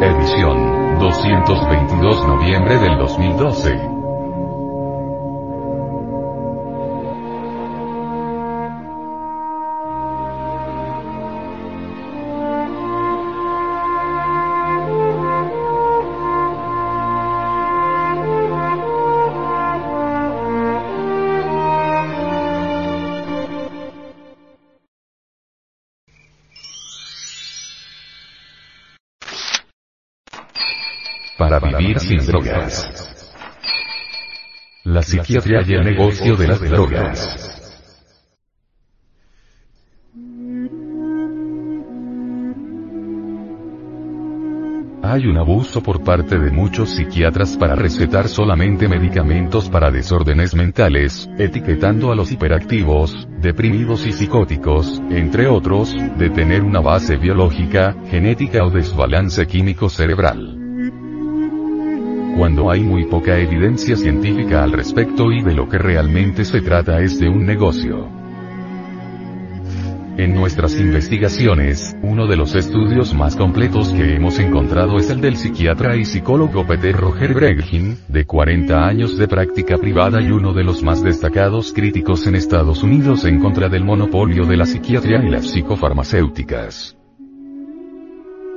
Edición 222 noviembre del 2012. Para vivir sin drogas. La psiquiatría y el negocio de las drogas. Hay un abuso por parte de muchos psiquiatras para recetar solamente medicamentos para desórdenes mentales, etiquetando a los hiperactivos, deprimidos y psicóticos, entre otros, de tener una base biológica, genética o desbalance químico cerebral cuando hay muy poca evidencia científica al respecto y de lo que realmente se trata es de un negocio. En nuestras investigaciones, uno de los estudios más completos que hemos encontrado es el del psiquiatra y psicólogo Peter Roger Breghin, de 40 años de práctica privada y uno de los más destacados críticos en Estados Unidos en contra del monopolio de la psiquiatría y las psicofarmacéuticas.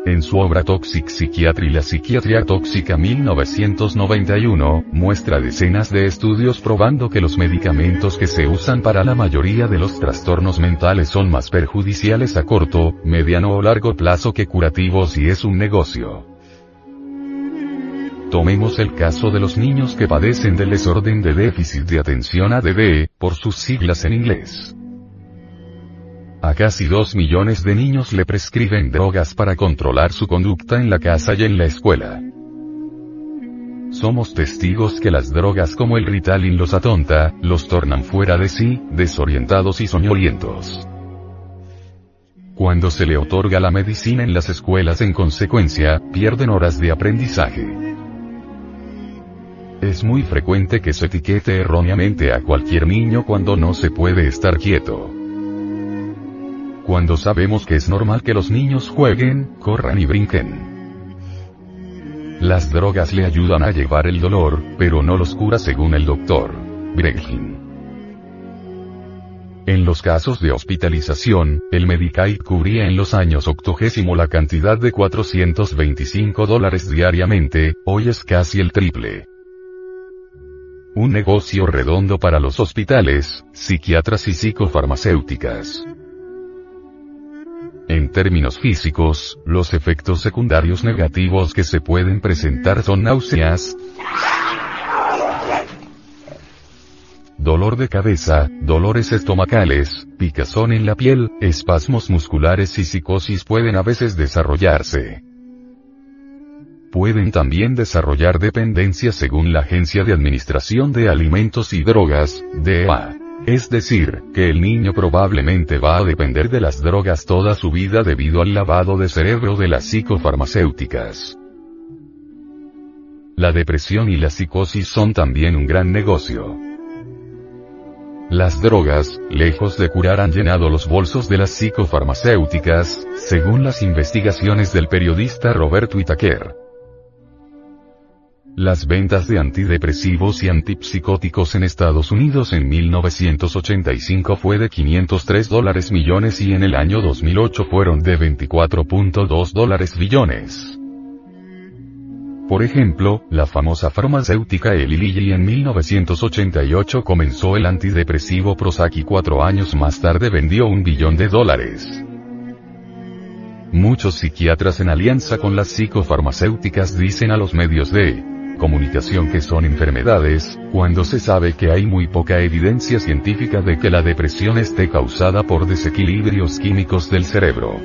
En su obra Toxic Psychiatry La psiquiatría tóxica 1991, muestra decenas de estudios probando que los medicamentos que se usan para la mayoría de los trastornos mentales son más perjudiciales a corto, mediano o largo plazo que curativos y es un negocio. Tomemos el caso de los niños que padecen del desorden de déficit de atención ADD, por sus siglas en inglés. A casi 2 millones de niños le prescriben drogas para controlar su conducta en la casa y en la escuela. Somos testigos que las drogas como el Ritalin los atonta, los tornan fuera de sí, desorientados y soñolientos. Cuando se le otorga la medicina en las escuelas en consecuencia, pierden horas de aprendizaje. Es muy frecuente que se etiquete erróneamente a cualquier niño cuando no se puede estar quieto cuando sabemos que es normal que los niños jueguen, corran y brinquen. Las drogas le ayudan a llevar el dolor, pero no los cura según el doctor. Breghin. En los casos de hospitalización, el Medicaid cubría en los años octogésimo la cantidad de 425 dólares diariamente, hoy es casi el triple. Un negocio redondo para los hospitales, psiquiatras y psicofarmacéuticas. Términos físicos, los efectos secundarios negativos que se pueden presentar son náuseas, dolor de cabeza, dolores estomacales, picazón en la piel, espasmos musculares y psicosis pueden a veces desarrollarse. Pueden también desarrollar dependencia según la Agencia de Administración de Alimentos y Drogas, DEA. Es decir, que el niño probablemente va a depender de las drogas toda su vida debido al lavado de cerebro de las psicofarmacéuticas. La depresión y la psicosis son también un gran negocio. Las drogas, lejos de curar, han llenado los bolsos de las psicofarmacéuticas, según las investigaciones del periodista Robert Whittaker. Las ventas de antidepresivos y antipsicóticos en Estados Unidos en 1985 fue de 503 dólares millones y en el año 2008 fueron de 24.2 dólares billones. Por ejemplo, la famosa farmacéutica Eli Lilly en 1988 comenzó el antidepresivo Prozac y cuatro años más tarde vendió un billón de dólares. Muchos psiquiatras en alianza con las psicofarmacéuticas dicen a los medios de comunicación que son enfermedades, cuando se sabe que hay muy poca evidencia científica de que la depresión esté causada por desequilibrios químicos del cerebro.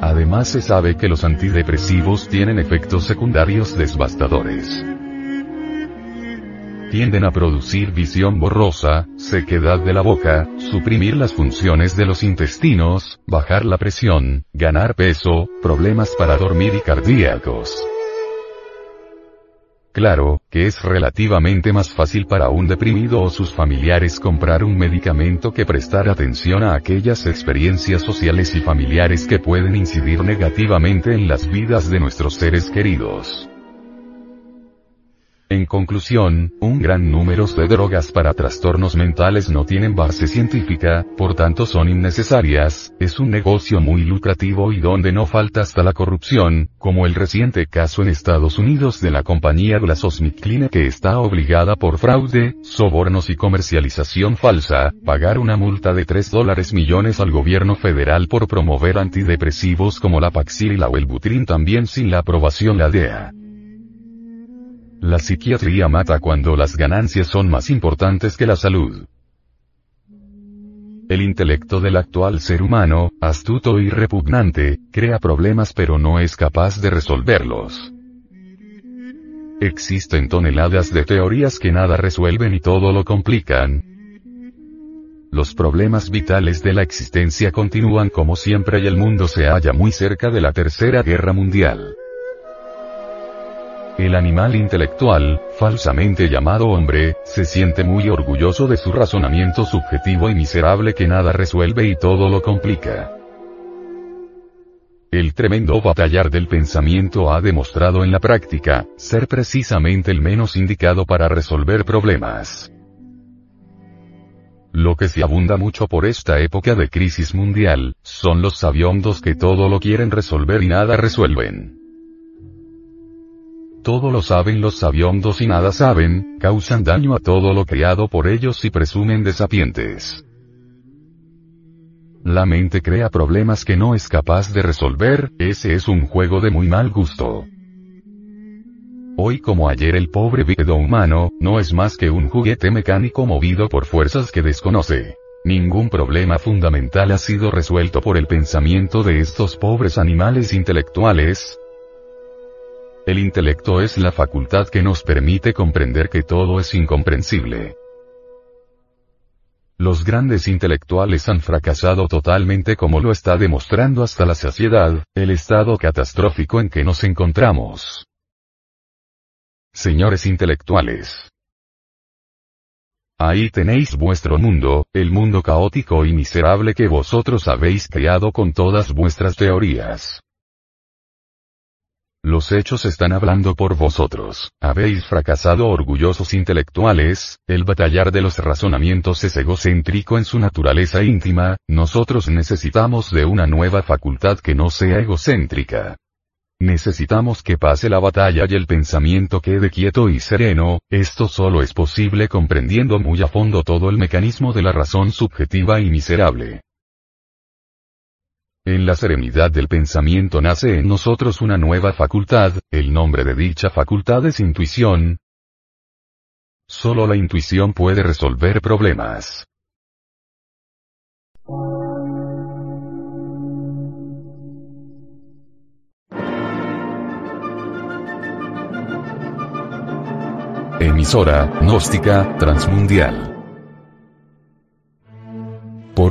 Además se sabe que los antidepresivos tienen efectos secundarios devastadores. Tienden a producir visión borrosa, sequedad de la boca, suprimir las funciones de los intestinos, bajar la presión, ganar peso, problemas para dormir y cardíacos. Claro, que es relativamente más fácil para un deprimido o sus familiares comprar un medicamento que prestar atención a aquellas experiencias sociales y familiares que pueden incidir negativamente en las vidas de nuestros seres queridos. En conclusión, un gran número de drogas para trastornos mentales no tienen base científica, por tanto son innecesarias, es un negocio muy lucrativo y donde no falta hasta la corrupción, como el reciente caso en Estados Unidos de la compañía GlaxoSmithKline que está obligada por fraude, sobornos y comercialización falsa, pagar una multa de 3 dólares millones al gobierno federal por promover antidepresivos como la Paxil o el Butrin también sin la aprobación la DEA. La psiquiatría mata cuando las ganancias son más importantes que la salud. El intelecto del actual ser humano, astuto y repugnante, crea problemas pero no es capaz de resolverlos. Existen toneladas de teorías que nada resuelven y todo lo complican. Los problemas vitales de la existencia continúan como siempre y el mundo se halla muy cerca de la Tercera Guerra Mundial. El animal intelectual, falsamente llamado hombre, se siente muy orgulloso de su razonamiento subjetivo y miserable que nada resuelve y todo lo complica. El tremendo batallar del pensamiento ha demostrado en la práctica, ser precisamente el menos indicado para resolver problemas. Lo que se abunda mucho por esta época de crisis mundial, son los sabiondos que todo lo quieren resolver y nada resuelven. Todo lo saben los sabiondos y nada saben, causan daño a todo lo creado por ellos y presumen de sapientes. La mente crea problemas que no es capaz de resolver, ese es un juego de muy mal gusto. Hoy como ayer el pobre bípedo humano, no es más que un juguete mecánico movido por fuerzas que desconoce. Ningún problema fundamental ha sido resuelto por el pensamiento de estos pobres animales intelectuales, el intelecto es la facultad que nos permite comprender que todo es incomprensible. Los grandes intelectuales han fracasado totalmente como lo está demostrando hasta la saciedad, el estado catastrófico en que nos encontramos. Señores intelectuales. Ahí tenéis vuestro mundo, el mundo caótico y miserable que vosotros habéis creado con todas vuestras teorías. Los hechos están hablando por vosotros. Habéis fracasado orgullosos intelectuales, el batallar de los razonamientos es egocéntrico en su naturaleza íntima, nosotros necesitamos de una nueva facultad que no sea egocéntrica. Necesitamos que pase la batalla y el pensamiento quede quieto y sereno, esto solo es posible comprendiendo muy a fondo todo el mecanismo de la razón subjetiva y miserable. En la serenidad del pensamiento nace en nosotros una nueva facultad, el nombre de dicha facultad es intuición. Solo la intuición puede resolver problemas. Emisora, gnóstica, transmundial